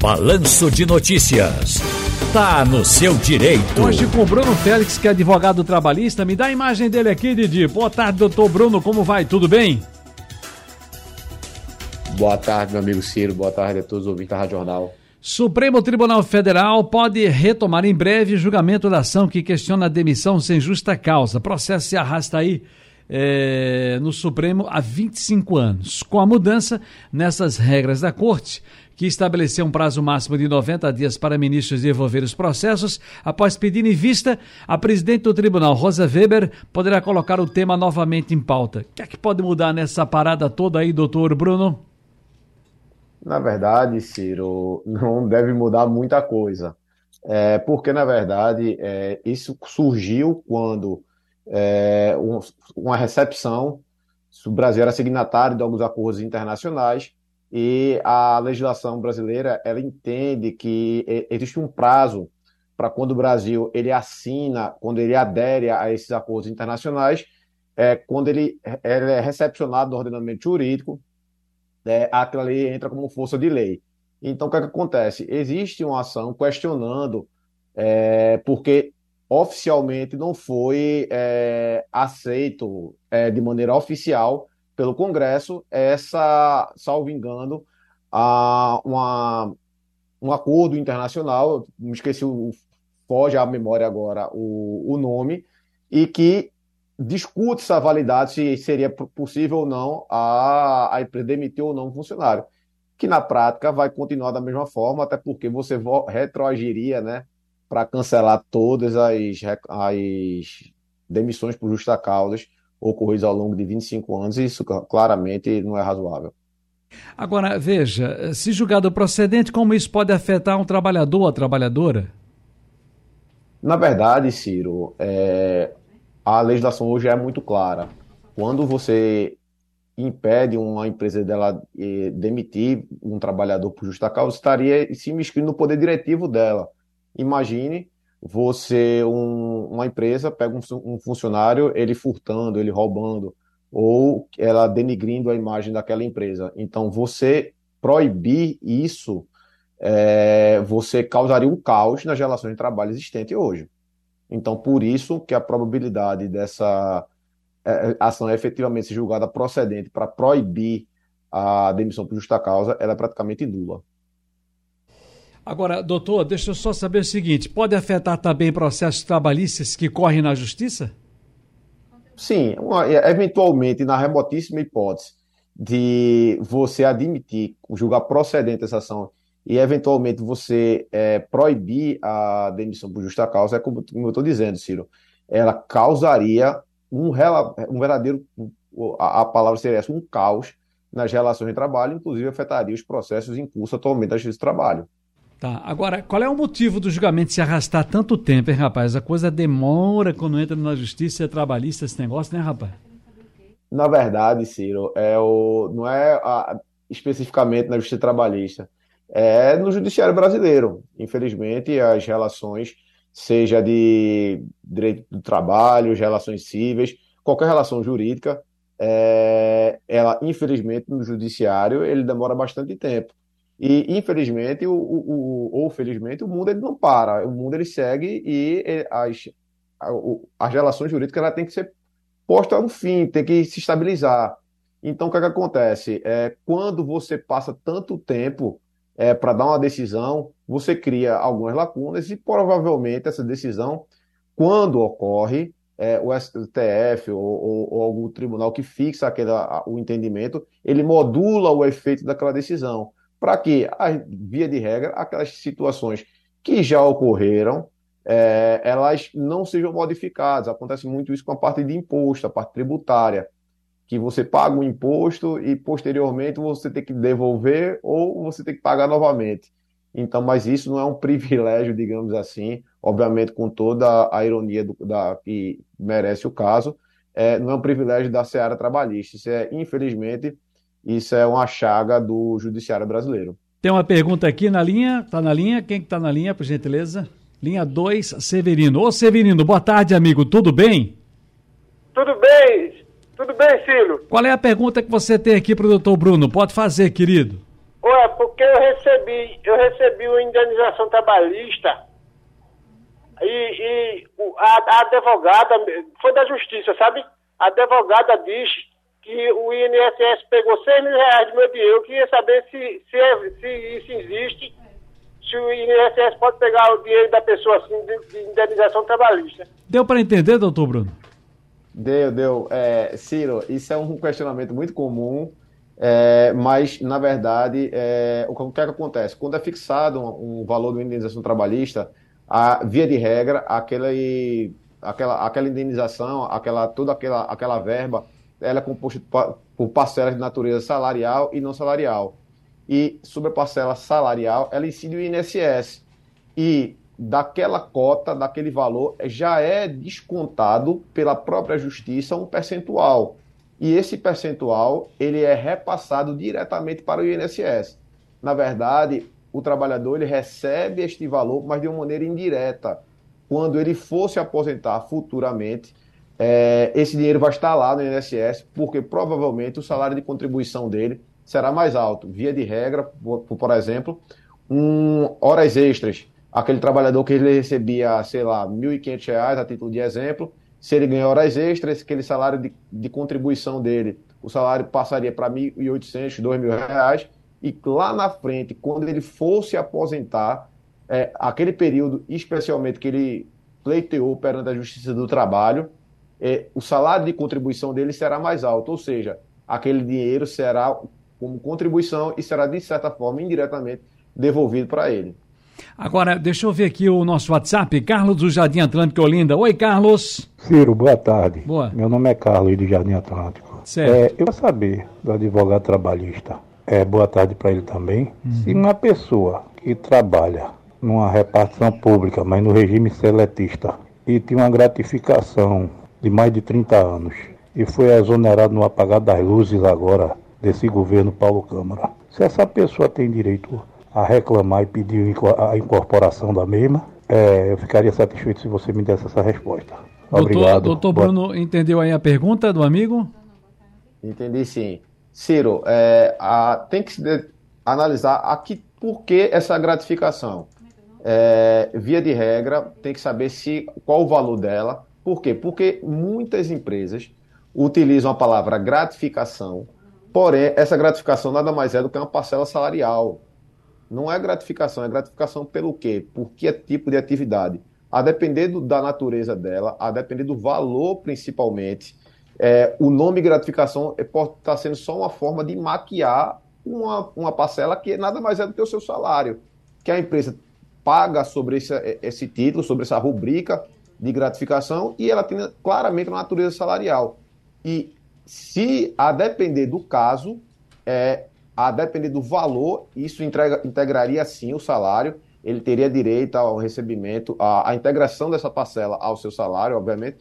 Balanço de Notícias. Tá no seu direito. Hoje com o Bruno Félix, que é advogado trabalhista. Me dá a imagem dele aqui, Didi. Boa tarde, doutor Bruno. Como vai? Tudo bem? Boa tarde, meu amigo Ciro. Boa tarde a todos os ouvintes da Rádio Jornal. Supremo Tribunal Federal pode retomar em breve julgamento da ação que questiona a demissão sem justa causa. Processo se arrasta aí é, no Supremo há 25 anos. Com a mudança nessas regras da Corte, que estabeleceu um prazo máximo de 90 dias para ministros devolver os processos, após pedir em vista, a presidente do tribunal, Rosa Weber, poderá colocar o tema novamente em pauta. O que é que pode mudar nessa parada toda aí, doutor Bruno? Na verdade, Ciro, não deve mudar muita coisa. É, porque, na verdade, é, isso surgiu quando é, um, uma recepção, o Brasil era signatário de alguns acordos internacionais, e a legislação brasileira ela entende que existe um prazo para quando o Brasil ele assina, quando ele adere a esses acordos internacionais, é, quando ele, ele é recepcionado no ordenamento jurídico, é, aquela lei entra como força de lei. Então, o que, é que acontece? Existe uma ação questionando, é, porque oficialmente não foi é, aceito é, de maneira oficial pelo Congresso essa, salvo engano, a, uma, um acordo internacional, me esqueci, o, foge à memória agora o, o nome, e que discute essa validade, se seria possível ou não a, a empresa demitir ou não um funcionário. Que na prática vai continuar da mesma forma, até porque você retroagiria né, para cancelar todas as, as demissões por justa causa ocorridas ao longo de 25 anos, e isso claramente não é razoável. Agora, veja, se julgado procedente, como isso pode afetar um trabalhador ou a trabalhadora? Na verdade, Ciro, é, a legislação hoje é muito clara. Quando você impede uma empresa dela eh, demitir um trabalhador por justa causa, estaria se inscrindo no poder diretivo dela. Imagine você, um, uma empresa, pega um, um, funcionário, ele furtando, ele roubando, ou ela denigrindo a imagem daquela empresa. Então, você proibir isso, é, você causaria um caos nas relações de trabalho existentes hoje. Então, por isso que a probabilidade dessa é, ação efetivamente ser julgada procedente para proibir a demissão por justa causa, ela é praticamente nula. Agora, doutor, deixa eu só saber o seguinte: pode afetar também processos trabalhistas que correm na justiça? Sim, uma, eventualmente, na remotíssima hipótese de você admitir, julgar procedente essa ação e eventualmente você é, proibir a demissão por justa causa, é como, como eu estou dizendo, Ciro, ela causaria um, um verdadeiro, a, a palavra seria essa, um caos nas relações de trabalho, inclusive afetaria os processos em curso atualmente da justiça do trabalho. Tá. Agora, qual é o motivo do julgamento se arrastar tanto tempo, hein, rapaz? A coisa demora quando entra na justiça trabalhista esse negócio, né, rapaz? Na verdade, Ciro, é o, não é a, especificamente na justiça trabalhista, é no judiciário brasileiro. Infelizmente, as relações, seja de direito do trabalho, relações cíveis, qualquer relação jurídica, é, ela, infelizmente, no judiciário, ele demora bastante tempo. E, infelizmente, o, o, ou felizmente, o mundo ele não para. O mundo ele segue e as, as relações jurídicas ela tem que ser posta um fim, tem que se estabilizar. Então, o que, é que acontece? É, quando você passa tanto tempo é, para dar uma decisão, você cria algumas lacunas e provavelmente essa decisão, quando ocorre, é, o STF ou, ou, ou, algum tribunal que fixa aquele, o entendimento, ele modula o efeito daquela decisão para que, via de regra, aquelas situações que já ocorreram, é, elas não sejam modificadas. Acontece muito isso com a parte de imposto, a parte tributária, que você paga o imposto e posteriormente você tem que devolver ou você tem que pagar novamente. Então, mas isso não é um privilégio, digamos assim, obviamente com toda a ironia do, da, que merece o caso, é, não é um privilégio da seara trabalhista. Isso é, infelizmente, isso é uma chaga do judiciário brasileiro. Tem uma pergunta aqui na linha, tá na linha, quem que tá na linha, por gentileza? Linha 2, Severino. Ô Severino, boa tarde, amigo, tudo bem? Tudo bem, tudo bem, Ciro. Qual é a pergunta que você tem aqui para o doutor Bruno? Pode fazer, querido. Olha, porque eu recebi, eu recebi uma indenização trabalhista e, e a, a, advogada, foi da justiça, sabe? A advogada diz que o INSS pegou 6 mil reais do meu dinheiro. Eu queria saber se, se, é, se isso existe, se o INSS pode pegar o dinheiro da pessoa assim, de, de indenização trabalhista. Deu para entender, doutor Bruno? Deu, deu. É, Ciro, isso é um questionamento muito comum. É, mas, na verdade, é, o, que, é que acontece? Quando é fixado um, um valor de indenização trabalhista, a, via de regra, aquele, aquela, aquela indenização, aquela, toda aquela, aquela verba, ela é composta por parcelas de natureza salarial e não salarial. E sobre a parcela salarial, ela incide o INSS. E daquela cota, daquele valor, já é descontado pela própria justiça um percentual. E esse percentual, ele é repassado diretamente para o INSS. Na verdade, o trabalhador ele recebe este valor, mas de uma maneira indireta. Quando ele for se aposentar futuramente, é, esse dinheiro vai estar lá no INSS, porque provavelmente o salário de contribuição dele será mais alto. Via de regra, por, por exemplo, um, horas extras. Aquele trabalhador que ele recebia, sei lá, R$ 1.500 a título de exemplo, se ele ganhar horas extras, aquele salário de, de contribuição dele, o salário passaria para R$ 1.800, R$ 2.000, e lá na frente, quando ele fosse aposentar, é, aquele período, especialmente que ele pleiteou perante a Justiça do Trabalho, é, o salário de contribuição dele será mais alto, ou seja, aquele dinheiro será como contribuição e será, de certa forma, indiretamente devolvido para ele. Agora, deixa eu ver aqui o nosso WhatsApp, Carlos do Jardim Atlântico Olinda. Oi, Carlos. Ciro, boa tarde. Boa. Meu nome é Carlos do Jardim Atlântico. Certo. É, eu quero saber do advogado trabalhista é, boa tarde para ele também. Uhum. Se uma pessoa que trabalha numa repartição pública, mas no regime seletista, e tem uma gratificação de mais de 30 anos, e foi exonerado no apagar das luzes agora desse governo Paulo Câmara, se essa pessoa tem direito a reclamar e pedir a incorporação da mesma, é, eu ficaria satisfeito se você me desse essa resposta. Obrigado. Doutor, doutor Bruno, entendeu aí a pergunta do amigo? Entendi sim. Ciro, é, a, tem que se analisar aqui por que essa gratificação. É, via de regra, tem que saber se qual o valor dela. Por quê? Porque muitas empresas utilizam a palavra gratificação, porém, essa gratificação nada mais é do que uma parcela salarial. Não é gratificação, é gratificação pelo quê? Por que tipo de atividade? A depender do, da natureza dela, a depender do valor principalmente, é, o nome gratificação é, pode estar tá sendo só uma forma de maquiar uma, uma parcela que nada mais é do que o seu salário, que a empresa paga sobre esse, esse título, sobre essa rubrica de gratificação e ela tem claramente uma natureza salarial. E se a depender do caso, é, a depender do valor, isso entrega, integraria sim o salário, ele teria direito ao recebimento, à, integração dessa parcela ao seu salário, obviamente,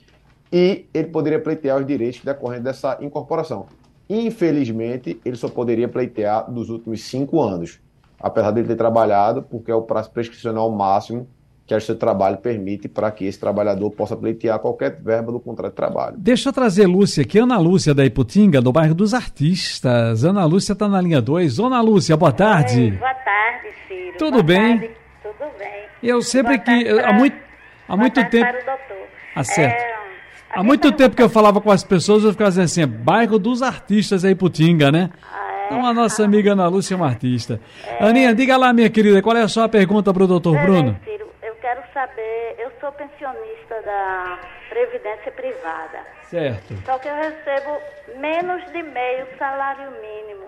e ele poderia pleitear os direitos decorrentes dessa incorporação. Infelizmente, ele só poderia pleitear dos últimos cinco anos, apesar de ele ter trabalhado, porque é o prazo prescricional máximo que o seu trabalho permite para que esse trabalhador possa pleitear qualquer verba do contrato de trabalho. Deixa eu trazer Lúcia aqui, Ana Lúcia da Iputinga, do bairro dos Artistas. Ana Lúcia está na linha 2. Ana Lúcia, boa tarde. Oi, boa tarde, Ciro. Tudo boa bem? Tarde. Tudo bem. Eu sempre que. Pra... Há muito, há muito tempo. Para o doutor. Ah, certo. É... Há muito tempo que eu falava com as pessoas, eu ficava dizendo assim, bairro dos artistas aí, Putinga, né? Ah, é? Então a nossa amiga Ana Lúcia é uma artista. É. Aninha, diga lá, minha querida, qual é a sua pergunta para o doutor Bruno? Quero saber, eu sou pensionista da Previdência Privada. Certo. Só que eu recebo menos de meio salário mínimo.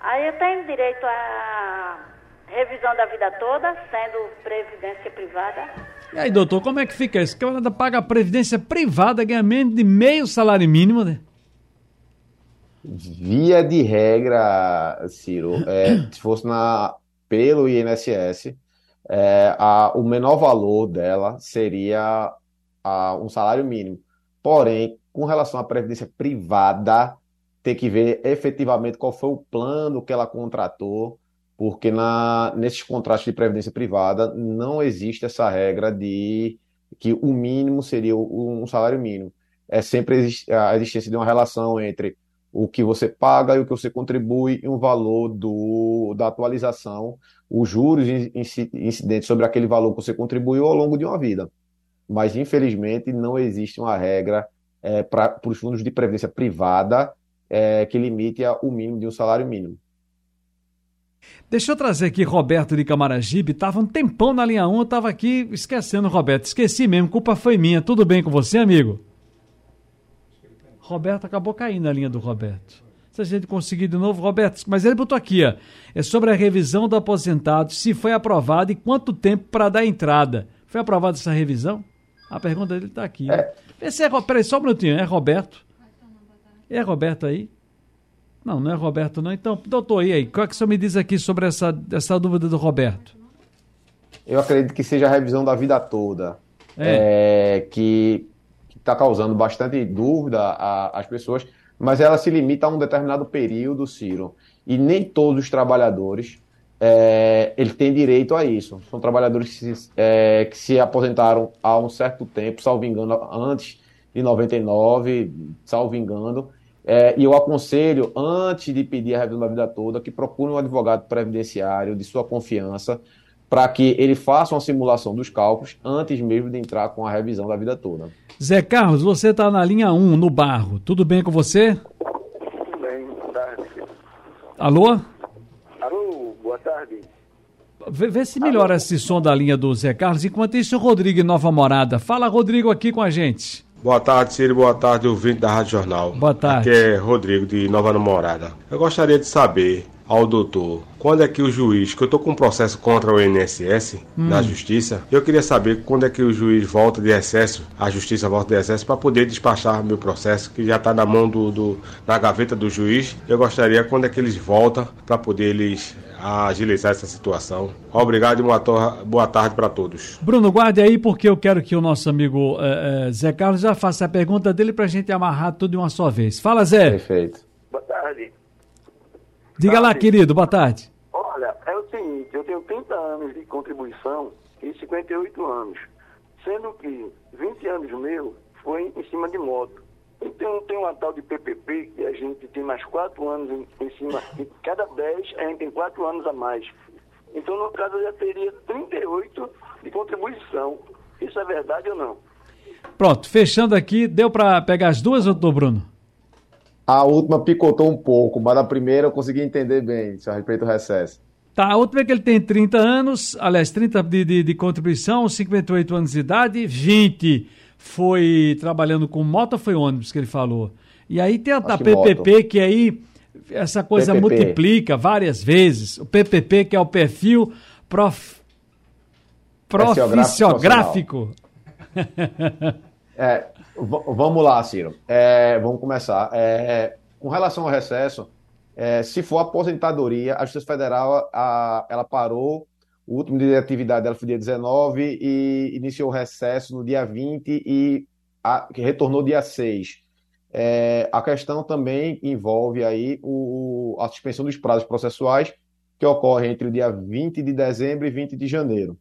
Aí eu tenho direito a revisão da vida toda, sendo previdência privada. E aí, doutor, como é que fica isso? Que ela paga a previdência privada, ganha menos de meio salário mínimo, né? Via de regra, Ciro, é, se fosse na, pelo INSS, é, a, o menor valor dela seria a, um salário mínimo. Porém, com relação à previdência privada, tem que ver efetivamente qual foi o plano que ela contratou, porque na, nesses contratos de previdência privada não existe essa regra de que o mínimo seria um salário mínimo. É sempre a existência de uma relação entre o que você paga e o que você contribui e um valor do, da atualização, os juros incidentes sobre aquele valor que você contribuiu ao longo de uma vida. Mas, infelizmente, não existe uma regra é, para os fundos de previdência privada é, que limite o mínimo de um salário mínimo. Deixa eu trazer aqui Roberto de Camaragibe. Tava um tempão na linha 1, eu tava aqui esquecendo, Roberto. Esqueci mesmo, culpa foi minha. Tudo bem com você, amigo? Roberto acabou caindo na linha do Roberto. Se a gente conseguir de novo, Roberto, mas ele botou aqui, ó. É sobre a revisão do aposentado, se foi aprovado e quanto tempo para dar entrada. Foi aprovada essa revisão? A pergunta dele está aqui. É. Esse é, peraí, só um minutinho. É Roberto? É Roberto aí? Não, não é Roberto não. Então, doutor, e aí? Qual é que o senhor me diz aqui sobre essa, essa dúvida do Roberto? Eu acredito que seja a revisão da vida toda. É. É, que está causando bastante dúvida às pessoas, mas ela se limita a um determinado período, Ciro. E nem todos os trabalhadores é, ele tem direito a isso. São trabalhadores que se, é, que se aposentaram há um certo tempo, salvo engano, antes de 99, salvo engano. É, e eu aconselho, antes de pedir a revisão da vida toda, que procure um advogado previdenciário de sua confiança, para que ele faça uma simulação dos cálculos antes mesmo de entrar com a revisão da vida toda. Zé Carlos, você está na linha 1, no barro. Tudo bem com você? Tudo bem, boa tarde. Alô? Boa tarde. Vê, vê se melhora Alô? esse som da linha do Zé Carlos. Enquanto isso, o Rodrigo Nova Morada. Fala, Rodrigo, aqui com a gente. Boa tarde, Ciro. Boa tarde, ouvinte da Rádio Jornal. Boa tarde. Aqui é Rodrigo, de Nova Namorada. Eu gostaria de saber ao doutor quando é que o juiz, que eu estou com um processo contra o INSS hum. na justiça, eu queria saber quando é que o juiz volta de excesso, a justiça volta de excesso, para poder despachar meu processo, que já está na mão do, do, na gaveta do juiz. Eu gostaria quando é que eles voltam para poder eles agilizar essa situação. Obrigado e boa tarde para todos. Bruno, guarde aí, porque eu quero que o nosso amigo é, é, Zé Carlos já faça a pergunta dele para a gente amarrar tudo de uma só vez. Fala, Zé. Perfeito. Diga lá, querido, boa tarde. Olha, é o seguinte, eu tenho 30 anos de contribuição e 58 anos, sendo que 20 anos meu foi em cima de moto. Então tem uma tal de PPP que a gente tem mais 4 anos em, em cima, e cada 10 a gente tem 4 anos a mais. Então, no caso, eu já teria 38 de contribuição. Isso é verdade ou não? Pronto, fechando aqui, deu para pegar as duas, doutor Bruno? A última picotou um pouco, mas a primeira eu consegui entender bem, a respeito do recesso. Tá, a última é que ele tem 30 anos, aliás, 30 de, de, de contribuição, 58 anos de idade, 20 foi trabalhando com moto foi ônibus que ele falou? E aí tem a, a PPP, moto. que aí essa coisa PPP. multiplica várias vezes. O PPP, que é o perfil prof... profissiográfico. é, vamos lá, Ciro. É, vamos começar. É, com relação ao recesso, é, se for aposentadoria, a Justiça Federal a, ela parou, o último dia de atividade dela foi dia 19 e iniciou o recesso no dia 20 e a, retornou dia 6. É, a questão também envolve aí o, a suspensão dos prazos processuais que ocorre entre o dia 20 de dezembro e 20 de janeiro.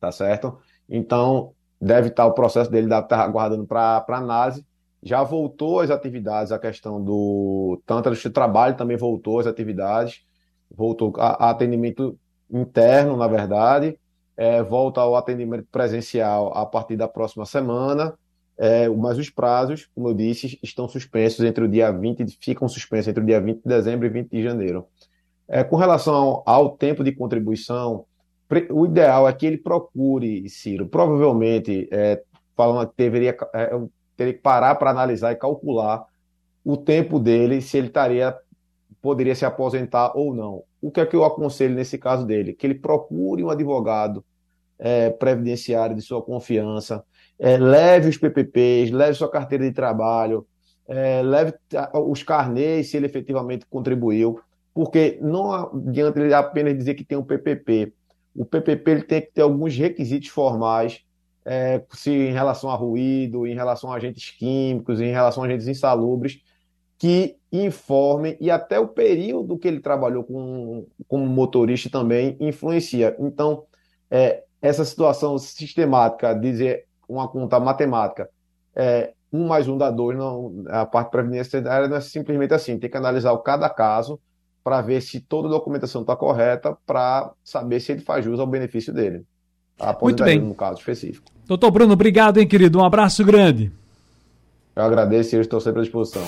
Tá certo? Então, deve estar o processo dele, deve estar aguardando para análise. Já voltou às atividades, a questão do. Tanto do trabalho também voltou às atividades, voltou a, a atendimento interno, na verdade, é, volta ao atendimento presencial a partir da próxima semana. É, mas os prazos, como eu disse, estão suspensos entre o dia 20, ficam suspensos entre o dia 20 de dezembro e 20 de janeiro. É, com relação ao tempo de contribuição, o ideal é que ele procure, Ciro, provavelmente, é, falando que deveria, é, teria que parar para analisar e calcular o tempo dele, se ele estaria, poderia se aposentar ou não. O que é que eu aconselho nesse caso dele? Que ele procure um advogado é, previdenciário de sua confiança, é, leve os PPPs, leve sua carteira de trabalho, é, leve os carnês se ele efetivamente contribuiu, porque não adianta ele apenas dizer que tem um PPP o PPP ele tem que ter alguns requisitos formais, é, se em relação a ruído, em relação a agentes químicos, em relação a agentes insalubres, que informem, e até o período que ele trabalhou com, como motorista também influencia. Então, é, essa situação sistemática, dizer uma conta matemática, é, um mais um dá dois, não, a parte previdenciária não é simplesmente assim, tem que analisar o cada caso para ver se toda a documentação está correta, para saber se ele faz jus ao benefício dele. Muito bem. no caso específico. Doutor Bruno, obrigado, hein, querido? Um abraço grande. Eu agradeço e estou sempre à disposição.